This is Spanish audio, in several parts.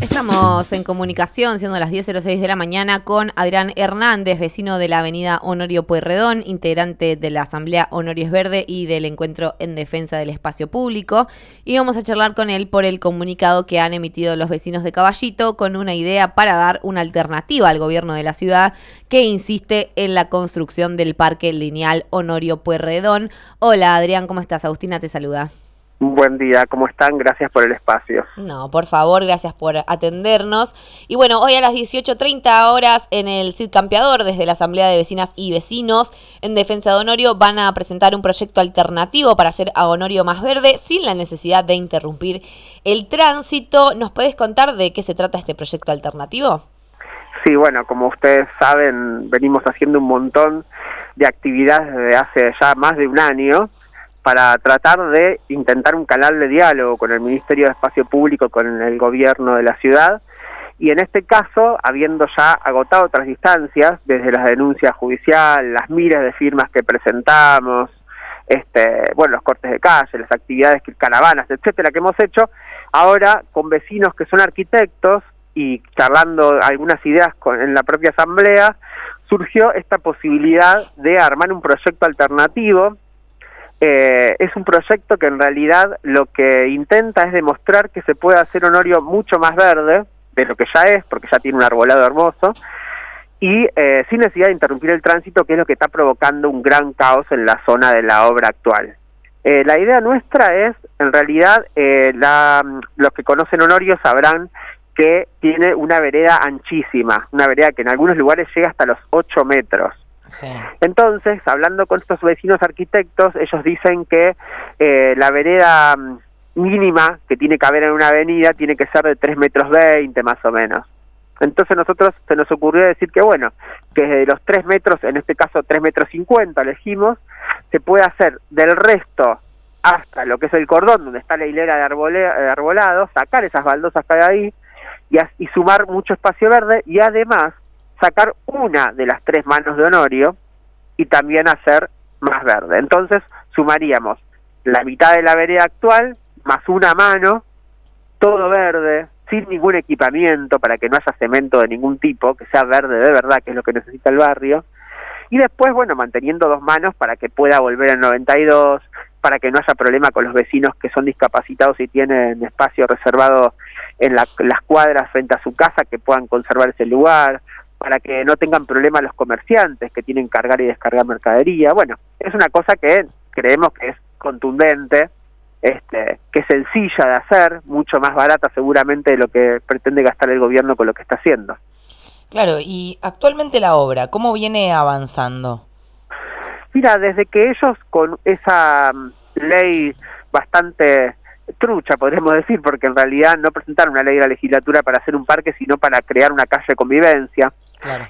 Estamos en comunicación, siendo las 10.06 de la mañana, con Adrián Hernández, vecino de la avenida Honorio Pueyrredón, integrante de la Asamblea Honorio Verde y del Encuentro en Defensa del Espacio Público. Y vamos a charlar con él por el comunicado que han emitido los vecinos de Caballito con una idea para dar una alternativa al gobierno de la ciudad que insiste en la construcción del Parque Lineal Honorio Pueyrredón. Hola Adrián, ¿cómo estás? Agustina te saluda. Buen día, ¿cómo están? Gracias por el espacio. No, por favor, gracias por atendernos. Y bueno, hoy a las 18.30 horas en el CID Campeador, desde la Asamblea de Vecinas y Vecinos en Defensa de Honorio, van a presentar un proyecto alternativo para hacer a Honorio más verde sin la necesidad de interrumpir el tránsito. ¿Nos puedes contar de qué se trata este proyecto alternativo? Sí, bueno, como ustedes saben, venimos haciendo un montón de actividades desde hace ya más de un año para tratar de intentar un canal de diálogo con el Ministerio de Espacio Público, con el gobierno de la ciudad, y en este caso, habiendo ya agotado otras distancias, desde la denuncia judicial, las miles de firmas que presentamos, este, bueno, los cortes de calle, las actividades, caravanas, etcétera, que hemos hecho, ahora con vecinos que son arquitectos y charlando algunas ideas con, en la propia asamblea, surgió esta posibilidad de armar un proyecto alternativo eh, es un proyecto que en realidad lo que intenta es demostrar que se puede hacer Honorio mucho más verde de lo que ya es, porque ya tiene un arbolado hermoso, y eh, sin necesidad de interrumpir el tránsito, que es lo que está provocando un gran caos en la zona de la obra actual. Eh, la idea nuestra es, en realidad, la, los que conocen Honorio sabrán que tiene una vereda anchísima, una vereda que en algunos lugares llega hasta los 8 metros. Entonces, hablando con estos vecinos arquitectos, ellos dicen que eh, la vereda mm, mínima que tiene que haber en una avenida tiene que ser de 3 metros 20 más o menos. Entonces nosotros se nos ocurrió decir que bueno, que de los 3 metros, en este caso 3 metros 50 elegimos, se puede hacer del resto hasta lo que es el cordón donde está la hilera de, arbolado, sacar esas baldosas que hay ahí y sumar mucho espacio verde y además sacar una de las tres manos de Honorio y también hacer más verde. Entonces sumaríamos la mitad de la vereda actual más una mano, todo verde, sin ningún equipamiento para que no haya cemento de ningún tipo, que sea verde de verdad, que es lo que necesita el barrio. Y después, bueno, manteniendo dos manos para que pueda volver al 92, para que no haya problema con los vecinos que son discapacitados y tienen espacio reservado en las cuadras frente a su casa, que puedan conservar ese lugar, para que no tengan problemas los comerciantes que tienen que cargar y descargar mercadería. Bueno, es una cosa que creemos que es contundente, este, que es sencilla de hacer, mucho más barata seguramente de lo que pretende gastar el gobierno con lo que está haciendo. Claro, y actualmente la obra, ¿cómo viene avanzando? Mira, desde que ellos con esa mm, ley bastante trucha, podríamos decir, porque en realidad no presentaron una ley de la legislatura para hacer un parque, sino para crear una calle de convivencia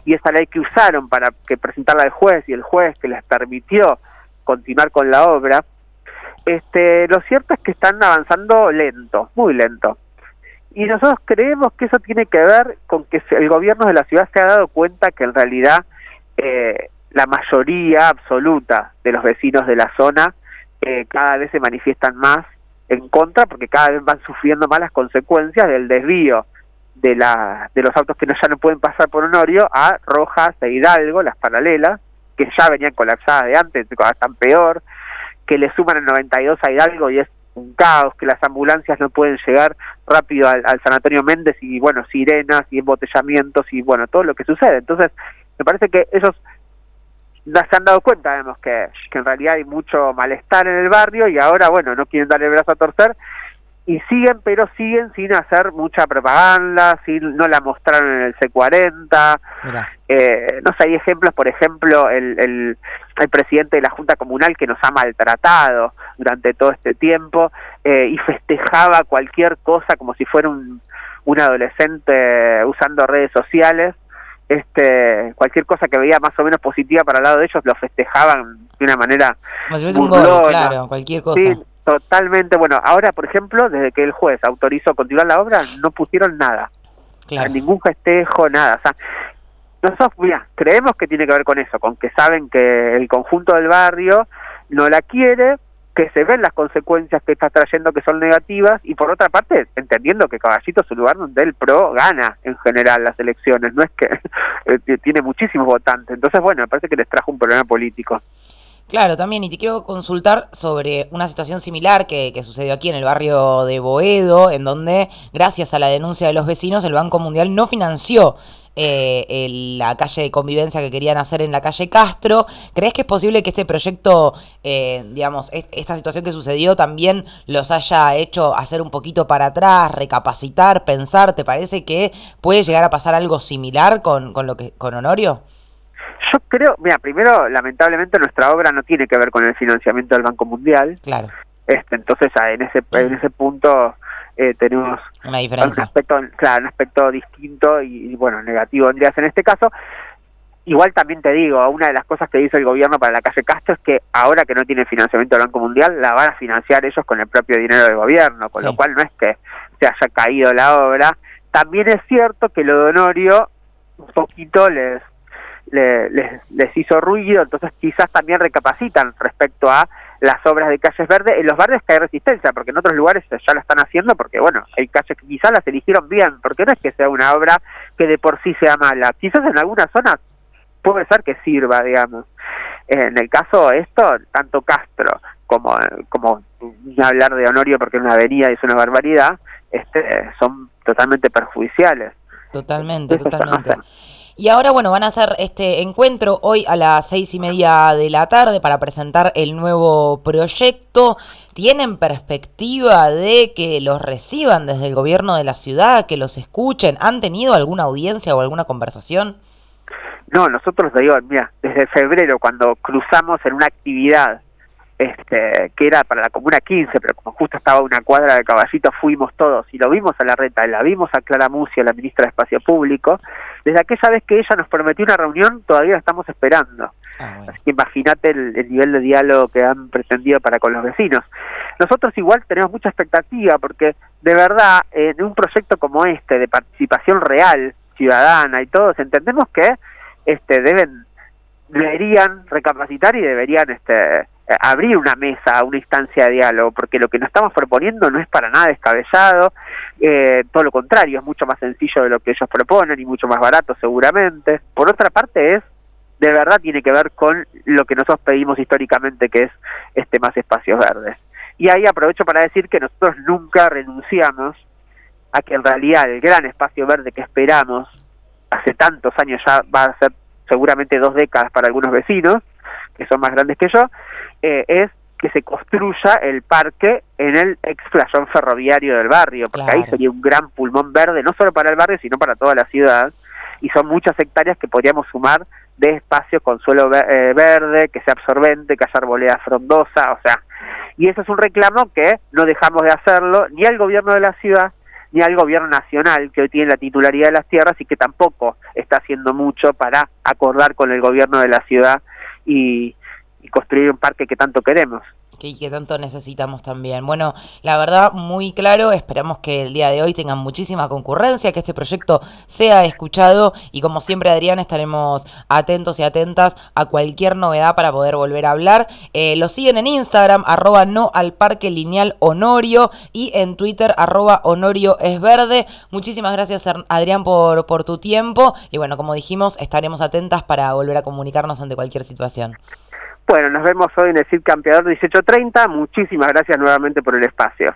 y esa ley que usaron para que presentarla al juez y el juez que les permitió continuar con la obra, este, lo cierto es que están avanzando lento, muy lento. Y nosotros creemos que eso tiene que ver con que el gobierno de la ciudad se ha dado cuenta que en realidad eh, la mayoría absoluta de los vecinos de la zona eh, cada vez se manifiestan más en contra porque cada vez van sufriendo más las consecuencias del desvío de, la, de los autos que no, ya no pueden pasar por Honorio a Rojas e Hidalgo, las paralelas, que ya venían colapsadas de antes, están peor, que le suman el 92 a Hidalgo y es un caos, que las ambulancias no pueden llegar rápido al, Sanatorio Méndez y bueno, sirenas y embotellamientos y bueno, todo lo que sucede. Entonces, me parece que ellos se han dado cuenta, vemos que, que en realidad hay mucho malestar en el barrio y ahora, bueno, no quieren dar el brazo a torcer y siguen, pero siguen sin hacer mucha propaganda, sin, no la mostraron en el C40. Eh, no sé, hay ejemplos, por ejemplo, el, el, el, presidente de la Junta Comunal que nos ha maltratado durante todo este tiempo eh, y festejaba cualquier cosa como si fuera un, un adolescente usando redes sociales. Este, cualquier cosa que veía más o menos positiva para el lado de ellos lo festejaban de una manera como si fuese un gol, claro, cualquier cosa. Totalmente, bueno, ahora por ejemplo, desde que el juez autorizó continuar la obra, no pusieron nada, ningún festejo, nada. O sea, nosotros, mira, creemos que tiene que ver con eso, con que saben que el conjunto del barrio no la quiere, que se ven las consecuencias que está trayendo que son negativas y por otra parte entendiendo que Caballito es un lugar donde el PRO gana en general las elecciones, no es que eh, tiene muchísimos votantes. Entonces, bueno, me parece que les trajo un problema político. Claro, también, y te quiero consultar sobre una situación similar que, sucedió aquí en el barrio de Boedo, en donde, gracias a la denuncia de los vecinos, el Banco Mundial no financió eh, la calle de convivencia que querían hacer en la calle Castro. ¿Crees que es posible que este proyecto, eh, digamos, esta situación que sucedió también los haya hecho hacer un poquito para atrás, recapacitar, pensar? ¿Te parece que puede llegar a pasar algo similar con, con lo que con Honorio? Yo creo, mira, primero, lamentablemente nuestra obra no tiene que ver con el financiamiento del Banco Mundial. Claro. Este, entonces, ah, en ese, en ese punto eh, tenemos Una diferencia. un aspecto, claro, un aspecto distinto y, bueno, negativo Andreas en este caso. Igual también te digo, una de las cosas que dice el gobierno para la calle Castro es que ahora que no tiene financiamiento del Banco Mundial, la van a financiar ellos con el propio dinero del gobierno, con lo cual no es que se haya caído la obra. También es cierto que lo de Honorio un poquito les les, les hizo ruido, entonces quizás también recapacitan respecto a las obras de calles verdes. En los barrios que hay resistencia, porque en otros lugares ya lo están haciendo, porque bueno, hay calles que quizás las eligieron bien, porque no es que sea una obra que de por sí sea mala. Quizás en algunas zonas puede ser que sirva, digamos. En el caso de esto, tanto Castro como, como ni hablar de Honorio porque es una avenida y es una barbaridad, este, son totalmente perjudiciales. Totalmente, totalmente. Y ahora, bueno, van a hacer este encuentro hoy a las seis y media de la tarde para presentar el nuevo proyecto. ¿Tienen perspectiva de que los reciban desde el gobierno de la ciudad, que los escuchen? ¿Han tenido alguna audiencia o alguna conversación? No, nosotros, digo, mira, desde febrero, cuando cruzamos en una actividad este, que era para la Comuna 15, pero como justo estaba una cuadra de caballitos, fuimos todos y lo vimos a la reta, y la vimos a Clara Mucia, la ministra de Espacio Público, desde aquella vez que ella nos prometió una reunión, todavía la estamos esperando. Ah, Así que imagínate el, nivel de diálogo que han pretendido para con los vecinos. Nosotros igual tenemos mucha expectativa porque de verdad en un proyecto como este de participación real, ciudadana y todos, entendemos que este deben deberían recapacitar y deberían este abrir una mesa, una instancia de diálogo, porque lo que nos estamos proponiendo no es para nada descabellado, eh, todo lo contrario, es mucho más sencillo de lo que ellos proponen y mucho más barato seguramente. Por otra parte es, de verdad tiene que ver con lo que nosotros pedimos históricamente, que es este más espacios verdes. Y ahí aprovecho para decir que nosotros nunca renunciamos a que en realidad el gran espacio verde que esperamos, hace tantos años ya va a ser seguramente dos décadas para algunos vecinos, que son más grandes que yo, eh, es que se construya el parque en el explayón ferroviario del barrio, porque ahí sería un gran pulmón verde, no solo para el barrio, sino para toda la ciudad, y son muchas hectáreas que podríamos sumar de espacio con suelo eh, verde, que sea absorbente, que haya arboleda frondosa, o sea, y eso es un reclamo que no dejamos de hacerlo ni al gobierno de la ciudad, ni al gobierno nacional, que hoy tiene la titularidad de las tierras y que tampoco está haciendo mucho para acordar con el gobierno de la ciudad y, construir un parque que tanto queremos que, que tanto necesitamos también. Bueno, la verdad, muy claro, esperamos que el día de hoy tengan muchísima concurrencia, que este proyecto sea escuchado y como siempre, Adrián, estaremos atentos y atentas a cualquier novedad para poder volver a hablar. Eh, lo siguen en Instagram, arroba no al parque lineal Honorio y en Twitter, arroba Honorio es verde. Muchísimas gracias, Adrián, por, por tu tiempo y bueno, como dijimos, estaremos atentas para volver a comunicarnos ante cualquier situación. Bueno, nos vemos hoy en el CID Campeador 1830. Muchísimas gracias nuevamente por el espacio.